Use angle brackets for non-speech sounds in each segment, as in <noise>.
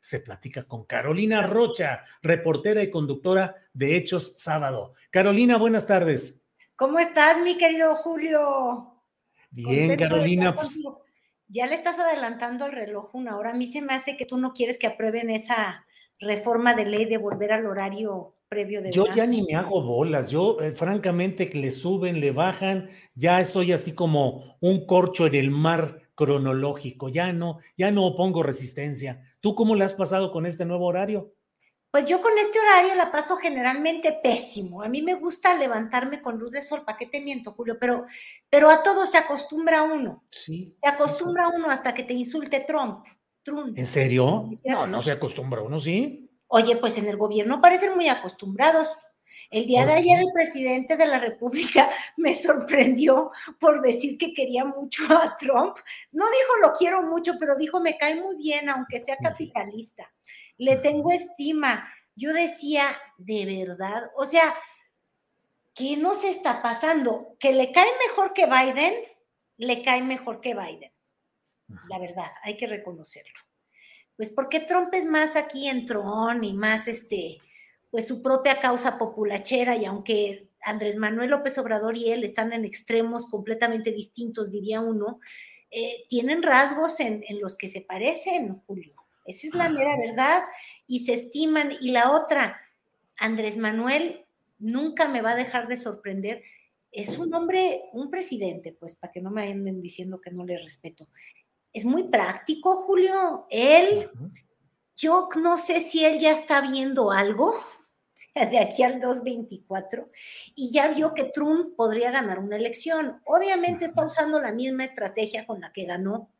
se platica con Carolina Rocha, reportera y conductora de Hechos Sábado. Carolina, buenas tardes. ¿Cómo estás, mi querido Julio? Bien, Carolina. Pues, ya le estás adelantando el reloj una hora. A mí se me hace que tú no quieres que aprueben esa reforma de ley de volver al horario previo de Yo ya ni me hago bolas. Yo, eh, francamente, que le suben, le bajan, ya estoy así como un corcho en el mar cronológico. Ya no, ya no opongo resistencia. ¿Tú cómo le has pasado con este nuevo horario? Pues yo con este horario la paso generalmente pésimo. A mí me gusta levantarme con luz de sol, ¿para qué te miento, Julio? Pero, pero a todo se acostumbra uno. Sí. Se acostumbra uno hasta que te insulte Trump. Trump. ¿En serio? No, no se acostumbra uno, ¿sí? Oye, pues en el gobierno parecen muy acostumbrados. El día de ayer el presidente de la República <laughs> me sorprendió por decir que quería mucho a Trump. No dijo lo quiero mucho, pero dijo me cae muy bien, aunque sea capitalista. Le tengo estima. Yo decía, de verdad, o sea, ¿qué nos está pasando? ¿Que le cae mejor que Biden? Le cae mejor que Biden. La verdad, hay que reconocerlo. Pues porque Trump es más aquí en Tron y más este, pues su propia causa populachera y aunque Andrés Manuel López Obrador y él están en extremos completamente distintos, diría uno, eh, tienen rasgos en, los que se parecen, Julio. Esa es la mera verdad y se estiman. Y la otra, Andrés Manuel nunca me va a dejar de sorprender. Es un hombre, un presidente, pues para que no me anden diciendo que no le respeto. Es muy práctico, Julio. Él, yo no sé si él ya está viendo algo, <laughs> de aquí al 224 y ya vio que Trump podría ganar una elección. Obviamente está usando la misma estrategia con la que ganó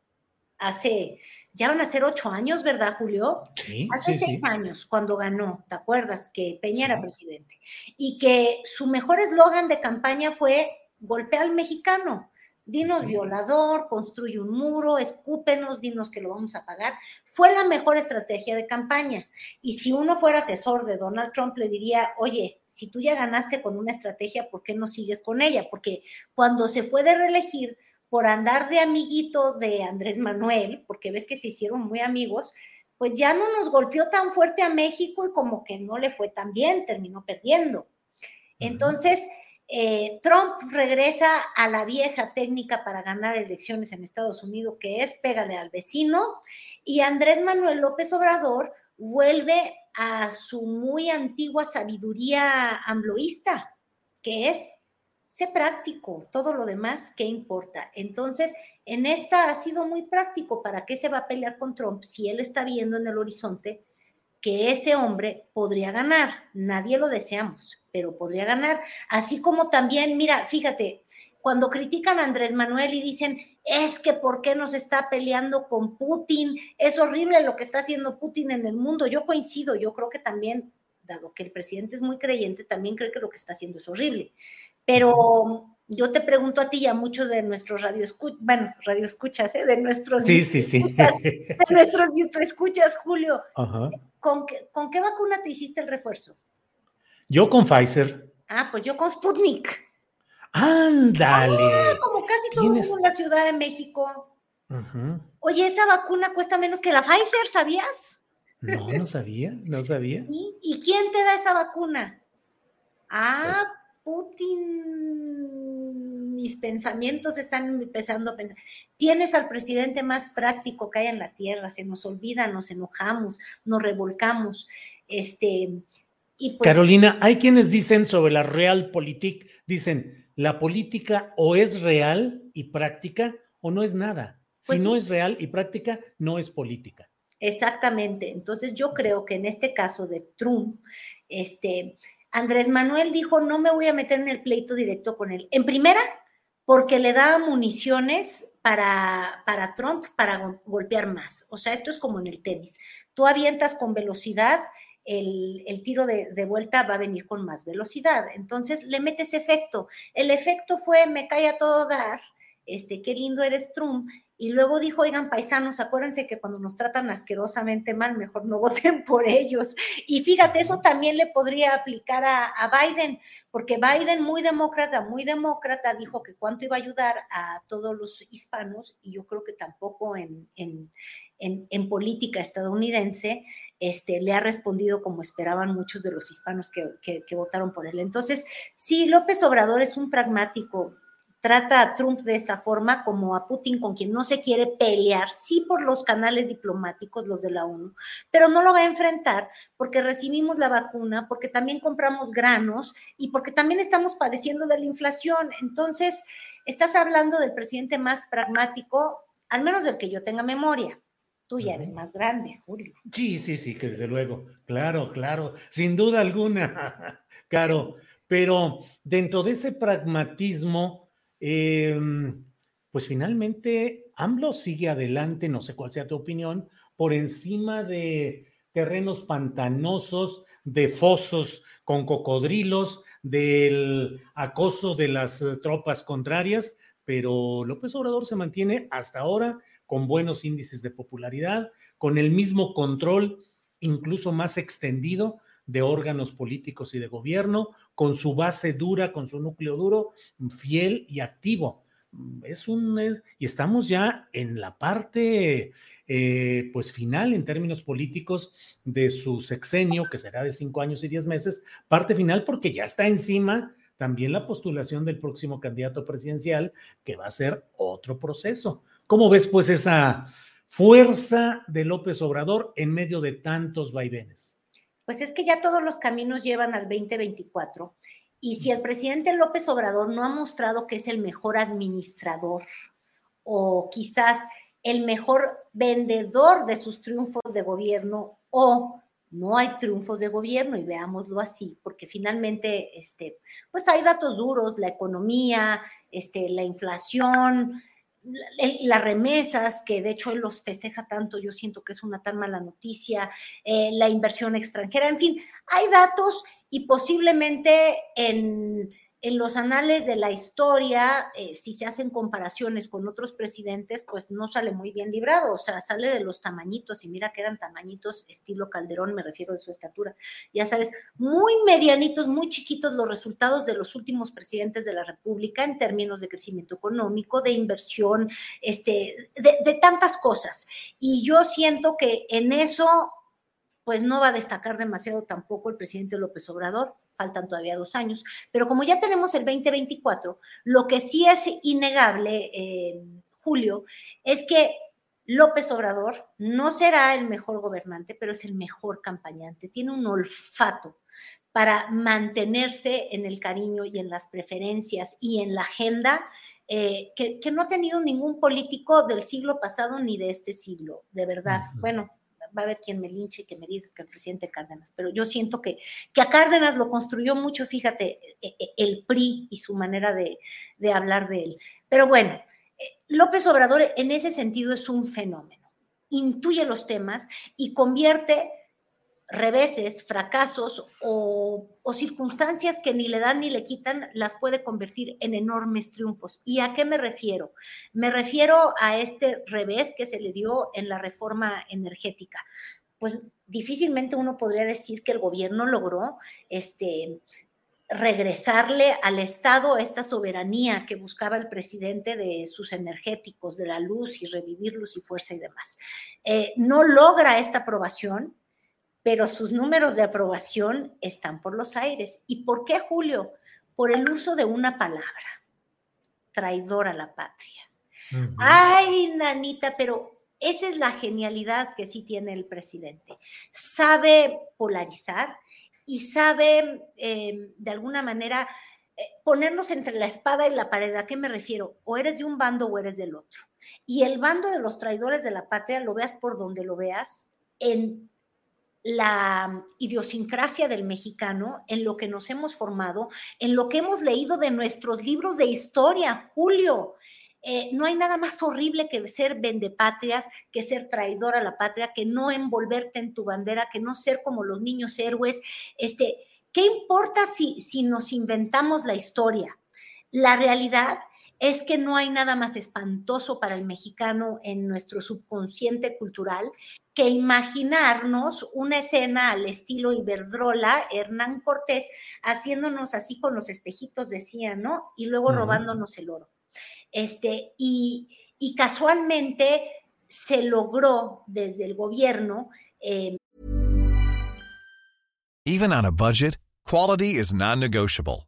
hace, ya van a ser ocho años, ¿verdad, Julio? Sí. Hace seis años, cuando ganó, ¿te acuerdas? Que Peña era presidente. Y que su mejor eslogan de campaña fue golpea al mexicano. Dinos violador, construye un muro, escúpenos, dinos que lo vamos a pagar. Fue la mejor estrategia de campaña. Y si uno fuera asesor de Donald Trump, le diría, oye, si tú ya ganaste con una estrategia, ¿por qué no sigues con ella? Porque cuando se fue de reelegir por andar de amiguito de Andrés Manuel, porque ves que se hicieron muy amigos, pues ya no nos golpeó tan fuerte a México y como que no le fue tan bien, terminó perdiendo. Entonces, eh, Trump regresa a la vieja técnica para ganar elecciones en Estados Unidos, que es pégale al vecino, y Andrés Manuel López Obrador vuelve a su muy antigua sabiduría ambloísta, que es sé práctico, todo lo demás, ¿qué importa? Entonces, en esta ha sido muy práctico. ¿Para qué se va a pelear con Trump si él está viendo en el horizonte que ese hombre podría ganar? Nadie lo deseamos pero podría ganar. Así como también, mira, fíjate, cuando critican a Andrés Manuel y dicen, es que por qué nos está peleando con Putin, es horrible lo que está haciendo Putin en el mundo. Yo coincido, yo creo que también, dado que el presidente es muy creyente, también cree que lo que está haciendo es horrible. Pero yo te pregunto a ti y a muchos de nuestros radioescuchas, bueno, radioescuchas, ¿eh? de nuestros sí, sí, sí. <laughs> de nuestros escuchas, Julio, ¿con ¿con qué vacuna te hiciste el refuerzo? Yo con Pfizer. Ah, pues yo con Sputnik. Ándale. Ah, como casi todo en la Ciudad de México. Oye, esa vacuna cuesta menos que la Pfizer, ¿sabías? No, no sabía, no sabía. ¿Y, quién te da esa vacuna? Ah, pues Putin. Mis pensamientos están empezando a pensar. Tienes al presidente más práctico que hay en la tierra, se nos olvida, nos enojamos, nos revolcamos. Este, y pues, Carolina, hay quienes dicen sobre la realpolitik, dicen, la política o es real y práctica o no es nada. si pues no es real y práctica, no es política. Exactamente. Entonces yo creo que en este caso de Trump, este, Andrés Manuel dijo, no me voy a meter en el pleito directo con él. En primera, porque le da municiones para, para Trump para golpear más. O sea, esto es como en el tenis. Tú avientas con velocidad, el, tiro de, de, vuelta va a venir con más velocidad. Entonces le metes efecto. El efecto fue, me cae a todo dar, este, qué lindo eres Trump, y luego dijo, oigan, paisanos, acuérdense que cuando nos tratan asquerosamente mal, mejor no <laughs> voten por ellos. Y fíjate, eso también le podría aplicar a, Biden, porque Biden, muy demócrata, muy demócrata, dijo que cuánto iba a ayudar a todos los hispanos, y yo creo que tampoco en, en, política estadounidense este, le ha respondido como esperaban muchos de los hispanos que, que votaron por él. Entonces, sí, López Obrador es un pragmático trata a Trump de esta forma, como a Putin, con quien no se quiere pelear, sí por los canales diplomáticos, los de la ONU, pero no lo va a enfrentar porque recibimos la vacuna, porque también compramos granos y porque también estamos padeciendo de la inflación. Entonces, estás hablando del presidente más pragmático, al menos del que yo tenga memoria. Tú ya eres más grande, Julio. Sí, sí, sí, que desde luego. Claro, claro, sin duda alguna, <laughs> Caro. Pero dentro de ese pragmatismo, Em, pues finalmente AMLO sigue adelante, no sé cuál sea tu opinión, por encima de terrenos pantanosos, de fosos con cocodrilos, del acoso de las eh, tropas contrarias, pero López Obrador se mantiene hasta ahora con buenos índices de popularidad, con el mismo control, incluso más extendido de órganos políticos y de gobierno, con su base dura, con su núcleo duro, fiel y activo. Es un, y estamos ya en la parte, eh, pues final en términos políticos de su sexenio, que será de cinco años y diez meses, parte final porque ya está encima también la postulación del próximo candidato presidencial, que va a ser otro proceso. ¿Cómo ves pues esa fuerza de López Obrador en medio de tantos vaivenes? Pues es que ya todos los caminos llevan al 2024. Y si el presidente López Obrador no ha mostrado que es el mejor administrador o quizás el mejor vendedor de sus triunfos de gobierno o no hay triunfos de gobierno y veámoslo así, porque finalmente, este, pues hay datos duros, la economía, este, la inflación, las remesas, que de hecho él los festeja tanto, yo siento que es una tan mala noticia, eh, la inversión extranjera, en fin, hay datos y posiblemente en en los anales de la historia, eh, si se hacen comparaciones con otros presidentes, pues no sale muy bien librado, o sea, sale de los tamañitos, y mira que eran tamañitos estilo Calderón, me refiero de su estatura, ya sabes, muy medianitos, muy chiquitos los resultados de los últimos presidentes de la República en términos de crecimiento económico, de inversión, este, de, de tantas cosas. Y yo siento que en eso, pues no va a destacar demasiado tampoco el presidente López Obrador faltan todavía dos años, pero como ya tenemos el 2024, lo que sí es innegable, eh, Julio, es que López Obrador no será el mejor gobernante, pero es el mejor campañante, tiene un olfato para mantenerse en el cariño y en las preferencias y en la agenda eh, que, no ha tenido ningún político del siglo pasado ni de este siglo, de verdad. Bueno, va a haber quien me linche y que me diga que el presidente Cárdenas, pero yo siento que, que a Cárdenas lo construyó mucho, fíjate, e, e, el PRI y su manera de, de hablar de él. Pero bueno, eh, López Obrador en ese sentido es un fenómeno, intuye los temas y convierte reveses, fracasos o, circunstancias que ni le dan ni le quitan, las puede convertir en enormes triunfos. ¿Y a qué me refiero? Me refiero a este revés que se le dio en la reforma energética. Pues difícilmente uno podría decir que el gobierno logró este, regresarle al Estado esta soberanía que buscaba el presidente de sus energéticos, de la luz y revivir luz y fuerza y demás. Eh, no logra esta aprobación, pero sus números de aprobación están por los aires. ¿Y por qué, Julio? Por el uso de una palabra, traidor a la patria. Ay, nanita, pero esa es la genialidad que sí tiene el presidente. Sabe polarizar y sabe em, de alguna manera eh, ponernos entre la espada y la pared. ¿A qué me refiero? O eres de un bando o eres del otro. Y el bando de los traidores de la patria, lo veas por donde lo veas, en la idiosincrasia del mexicano, en lo que nos hemos formado, en lo que hemos leído de nuestros libros de historia, Julio. Eh, no hay nada más horrible que ser vendepatrias, que ser traidor a la patria, que no envolverte en tu bandera, que no ser como los niños héroes. Este, ¿Qué importa si, si nos inventamos la historia? La realidad es que no hay nada más espantoso para el mexicano en nuestro subconsciente cultural que imaginarnos una escena al estilo Iberdrola, Hernán Cortés, haciéndonos así con los espejitos, decía, ¿no? Y luego robándonos el oro. Este, y, y casualmente se logró desde el gobierno. Eh, Even on a budget, quality is non-negotiable.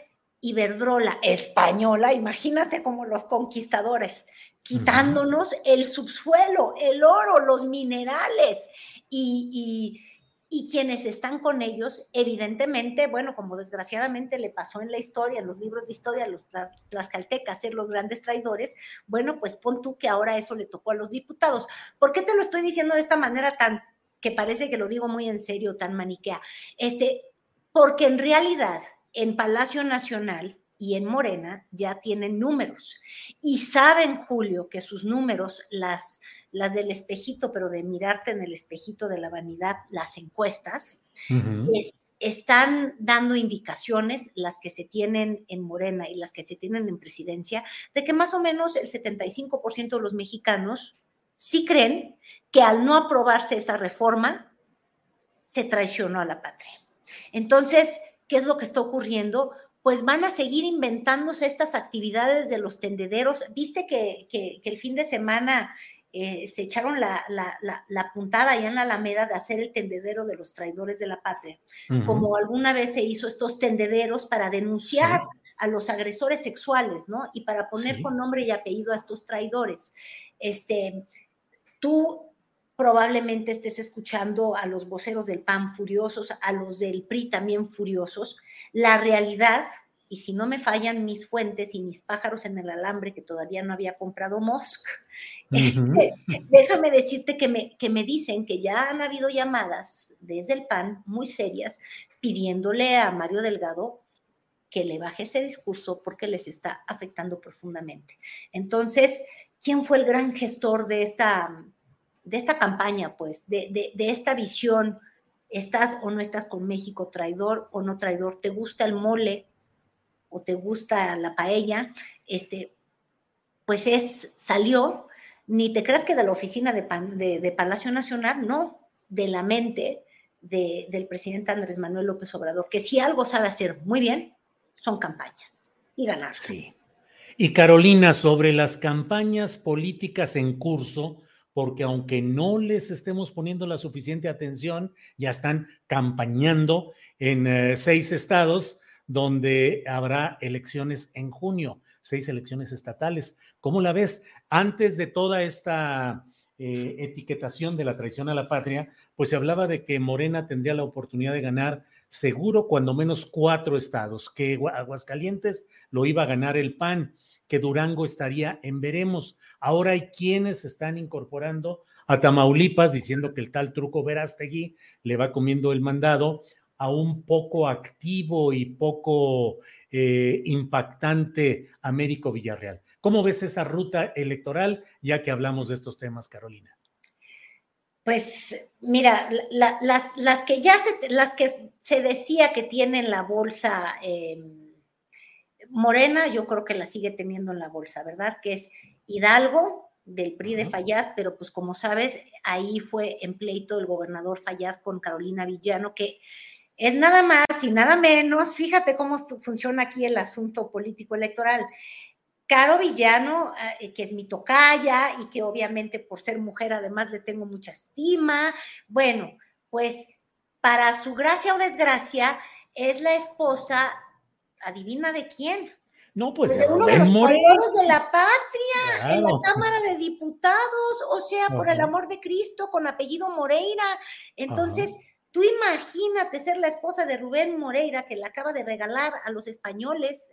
Iberdrola española, imagínate como los conquistadores, quitándonos el subsuelo, el oro, los minerales y, quienes están con ellos, evidentemente, bueno, como desgraciadamente le pasó en la historia, en los libros de historia, los, las, caltecas, ser los grandes traidores, bueno, pues pon tú que ahora eso le tocó a los diputados. ¿Por qué te lo estoy diciendo de esta manera tan, que parece que lo digo muy en serio, tan maniquea? Este, porque en realidad en Palacio Nacional y en Morena ya tienen números y saben, Julio, que sus números, las, las del espejito, pero de mirarte en el espejito de la vanidad, las encuestas, están dando indicaciones, las que se tienen en Morena y las que se tienen en presidencia, de que más o menos el 75% de los mexicanos sí creen que al no aprobarse esa reforma, se traicionó a la patria. Entonces, ¿Qué es lo que está ocurriendo? Pues van a seguir inventándose estas actividades de los tendederos. Viste que, el fin de semana eh, se echaron la, puntada allá en la Alameda de hacer el tendedero de los traidores de la patria, como alguna vez se hizo estos tendederos para denunciar a los agresores sexuales, ¿no? Y para poner con nombre y apellido a estos traidores. Este, tú probablemente estés escuchando a los voceros del PAN furiosos, a los del PRI también furiosos. La realidad, y si no me fallan mis fuentes y mis pájaros en el alambre que todavía no había comprado Mosk, este, déjame decirte que me, que me dicen que ya han habido llamadas desde el PAN muy serias pidiéndole a Mario Delgado que le baje ese discurso porque les está afectando profundamente. Entonces, ¿quién fue el gran gestor de esta de esta campaña, pues, de, esta visión, estás o no estás con México, traidor o no traidor, te gusta el mole o te gusta la paella, este, pues es, salió, ni te creas que de la oficina de, de, Palacio Nacional, no, de la mente del presidente Andrés Manuel López Obrador, que si algo sabe hacer muy bien, son campañas y ganar. Sí. Y Carolina, sobre las campañas políticas en curso, porque aunque no les estemos poniendo la suficiente atención, ya están campañando en eh, seis estados donde habrá elecciones en junio, seis elecciones estatales. ¿Cómo la ves? Antes de toda esta eh, etiquetación de la traición a la patria, pues se hablaba de que Morena tendría la oportunidad de ganar seguro cuando menos cuatro estados, que Aguascalientes lo iba a ganar el PAN, que Durango estaría en veremos. Ahora hay quienes están incorporando a Tamaulipas diciendo que el tal truco Verástegui le va comiendo el mandado a un poco activo y poco eh, impactante Américo Villarreal. ¿Cómo ves esa ruta electoral ya que hablamos de estos temas, Carolina? Pues mira, las, las, que ya se, las que se decía que tienen la bolsa eh, morena, yo creo que la sigue teniendo en la bolsa, ¿verdad? Que es Hidalgo, del PRI de Fayaz, pero pues como sabes, ahí fue en pleito el gobernador Fayaz con Carolina Villano, que es nada más y nada menos, fíjate cómo funciona aquí el asunto político electoral. Caro Villano, eh, que es mi tocaya y que obviamente por ser mujer además le tengo mucha estima, bueno, pues para su gracia o desgracia es la esposa, adivina de quién, no, pues, pues de, uno de los de la patria, en la Cámara de Diputados, o sea, por el amor de Cristo, con apellido Moreira. Entonces, Tú imagínate ser la esposa de Rubén Moreira, que le acaba de regalar a los españoles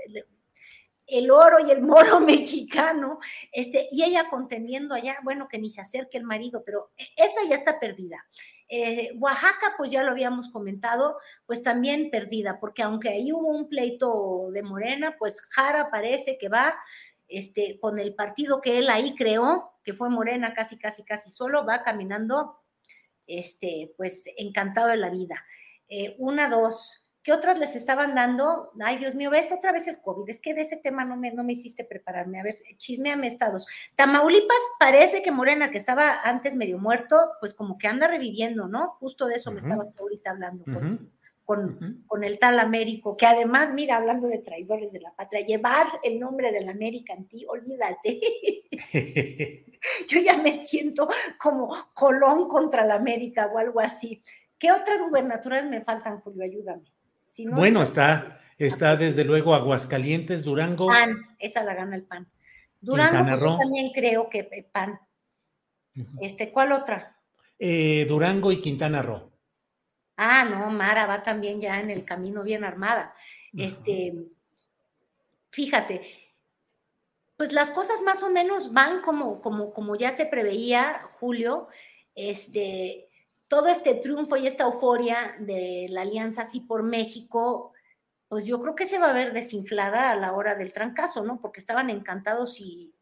el, oro y el moro <laughs> mexicano, este, y ella contendiendo allá, bueno, que ni se acerque el marido, pero esa ya está perdida. Eh, Oaxaca, pues ya lo habíamos comentado, pues también perdida, porque aunque ahí hubo un pleito de Morena, pues Jara parece que va este, con el partido que él ahí creó, que fue Morena casi, casi, casi solo, va caminando este, pues encantado de la vida. Eh, una, dos. ¿Qué otros les estaban dando? Ay, Dios mío, ves otra vez el COVID. Es que de ese tema no me, no me hiciste prepararme. A ver, chismeame estados. Tamaulipas parece que Morena, que estaba antes medio muerto, pues como que anda reviviendo, ¿no? Justo de eso me estabas ahorita hablando con, con, el tal Américo, que además, mira, hablando de traidores de la patria, llevar el nombre del América en ti, olvídate. <laughs> Yo ya me siento como Colón contra la América o algo así. ¿Qué otras gubernaturas me faltan, Julio? Ayúdame. Bueno, está, está desde luego Aguascalientes, Durango. PAN, esa la gana el PAN. Durango también creo que eh, PAN. Este, ¿Cuál otra? Eh, Durango y Quintana Roo. Ah, no, Mara va también ya en el camino bien armada. Este, fíjate, pues las cosas más o menos van como, como, como ya se preveía, Julio. Este, todo este triunfo y esta euforia de la alianza así por México, pues yo creo que se va a ver desinflada a la hora del trancazo, ¿no? Porque estaban encantados y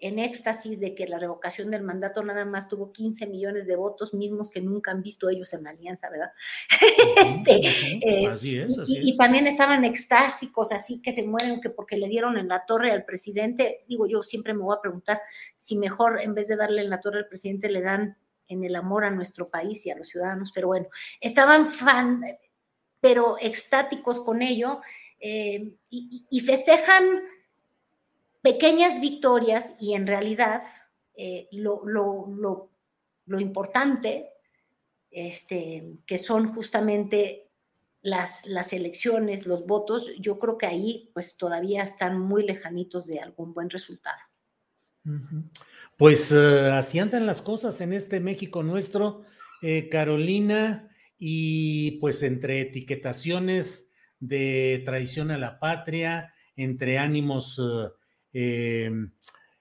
en éxtasis de que la revocación del mandato nada más tuvo 15 millones de votos, mismos que nunca han visto ellos en la alianza, ¿verdad? <laughs> este, eh, así es, así y, y, también estaban extásicos, así que se mueren que porque le dieron en la torre al presidente. Digo, yo siempre me voy a preguntar si mejor en vez de darle en la torre al presidente le dan en el amor a nuestro país y a los ciudadanos, pero bueno, estaban fan, pero extáticos con ello eh, y, festejan pequeñas victorias y en realidad eh, lo, importante, este, que son justamente las, las elecciones, los votos, yo creo que ahí pues todavía están muy lejanitos de algún buen resultado. Pues eh, así andan las cosas en este México nuestro, eh, Carolina, y pues entre etiquetaciones de traición a la patria, entre ánimos eh,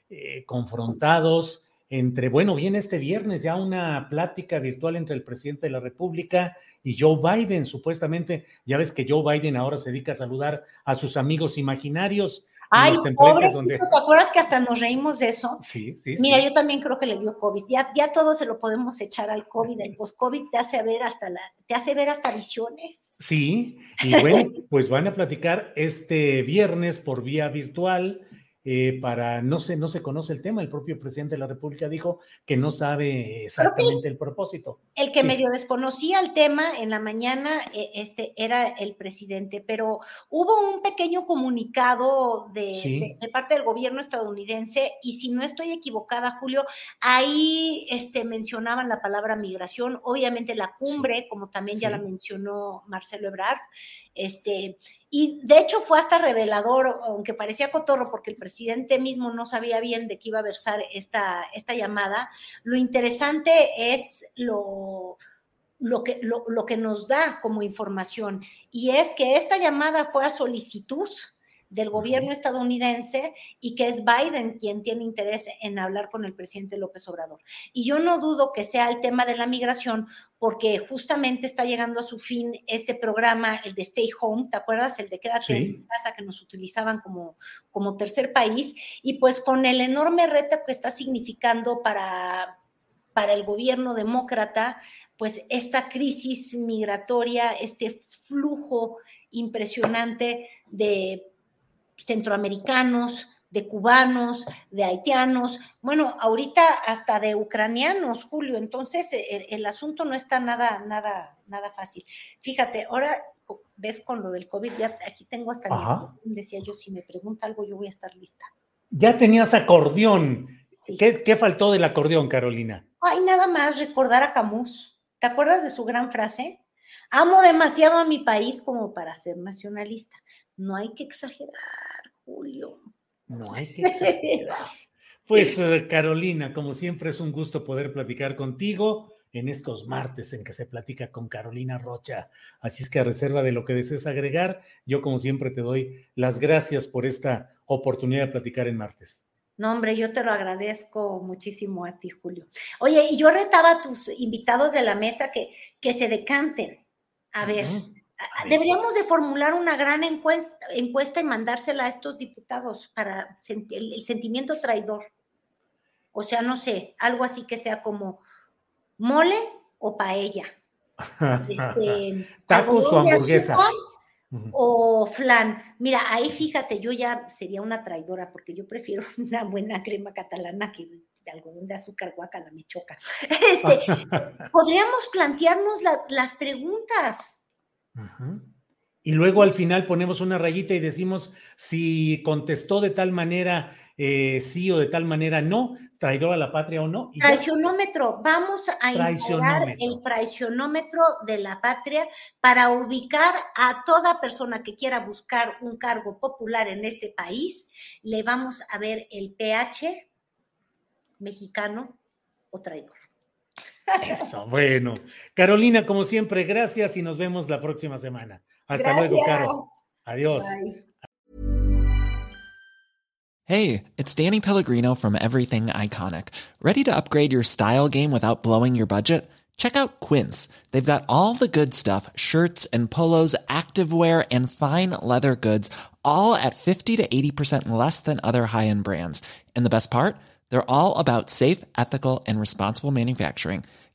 eh, confrontados entre, bueno, viene este viernes ya una plática virtual entre el presidente de la República y Joe Biden, supuestamente, ya ves que Joe Biden ahora se dedica a saludar a sus amigos imaginarios. Ay, pobre, donde... ¿te acuerdas que hasta nos reímos de eso? Sí, sí. Mira, yo también creo que le dio COVID. Ya, ya todo se lo podemos echar al COVID. El post-COVID te hace ver hasta la, te hace ver hasta visiones. Sí, y bueno, pues van a platicar este viernes por vía virtual eh, para, no se, no se conoce el tema, el propio presidente de la República dijo que no sabe exactamente el propósito. El que medio desconocía el tema en la mañana e, este, era el presidente, pero hubo un pequeño comunicado de, de, parte del gobierno estadounidense y si no estoy equivocada, Julio, ahí este, mencionaban la palabra migración, obviamente la cumbre, como también ya la mencionó Marcelo Ebrard, este, y de hecho fue hasta revelador, aunque parecía cotorro, porque el presidente mismo no sabía bien de qué iba a versar esta, esta llamada. Lo interesante es lo, lo, que, lo, lo que nos da como información, y es que esta llamada fue a solicitud del gobierno estadounidense y que es Biden quien tiene interés en hablar con el presidente López Obrador. Y yo no dudo que sea el tema de la migración, porque justamente está llegando a su fin este programa, el de Stay Home, ¿te acuerdas? El de quédate en casa que nos utilizaban como, como tercer país, y pues con el enorme reto que está significando para, para el gobierno demócrata, pues esta crisis migratoria, este flujo impresionante de centroamericanos, de cubanos, de haitianos, bueno, ahorita hasta de ucranianos, Julio. Entonces, e, el, asunto no está nada, nada, nada fácil. Fíjate, ahora ves con lo del COVID, ya aquí tengo hasta mi, decía yo, si me pregunta algo, yo voy a estar lista. Ya tenías acordeón. ¿Qué, ¿Qué, faltó del acordeón, Carolina? Ay, nada más recordar a Camus. ¿Te acuerdas de su gran frase? Amo demasiado a mi país como para ser nacionalista. No hay que exagerar, Julio. No hay que exagerar. <laughs> Pues eh, Carolina, como siempre es un gusto poder platicar contigo en estos martes en que se platica con Carolina Rocha. Así es que a reserva de lo que desees agregar, yo como siempre te doy las gracias por esta oportunidad de platicar en martes. No, hombre, yo te lo agradezco muchísimo a ti, Julio. Oye, y yo retaba a tus invitados de la mesa que, que se decanten. A ver, Deberíamos de formular una gran encuesta, encuesta y mandársela a estos diputados para el, sentimiento traidor. O sea, no sé, algo así que sea como mole o paella. Este, <laughs> Tacos o hamburguesa. O flan. Mira, ahí fíjate, yo ya sería una traidora porque yo prefiero <laughs> una buena crema catalana que de algodón de azúcar guacala me choca. <laughs> Este, podríamos plantearnos las preguntas. Y luego al final ponemos una rayita y decimos si contestó de tal manera eh, sí o de tal manera no, traidor a la patria o no. Traicionómetro, vamos a instalar el traicionómetro de la patria para ubicar a toda persona que quiera buscar un cargo popular en este país. Le vamos a ver el pH mexicano o traidor. Eso, bueno. Carolina, como siempre, gracias y nos vemos la próxima semana. Hasta luego, Caro. Adiós. Hey, it's Danny Pellegrino from Everything Iconic. Ready to upgrade your style game without blowing your budget? Check out Quince. They've got all the good stuff shirts and polos, activewear, and fine leather goods, all at 50 to 80% less than other high end brands. And the best part? They're all about safe, ethical, and responsible manufacturing.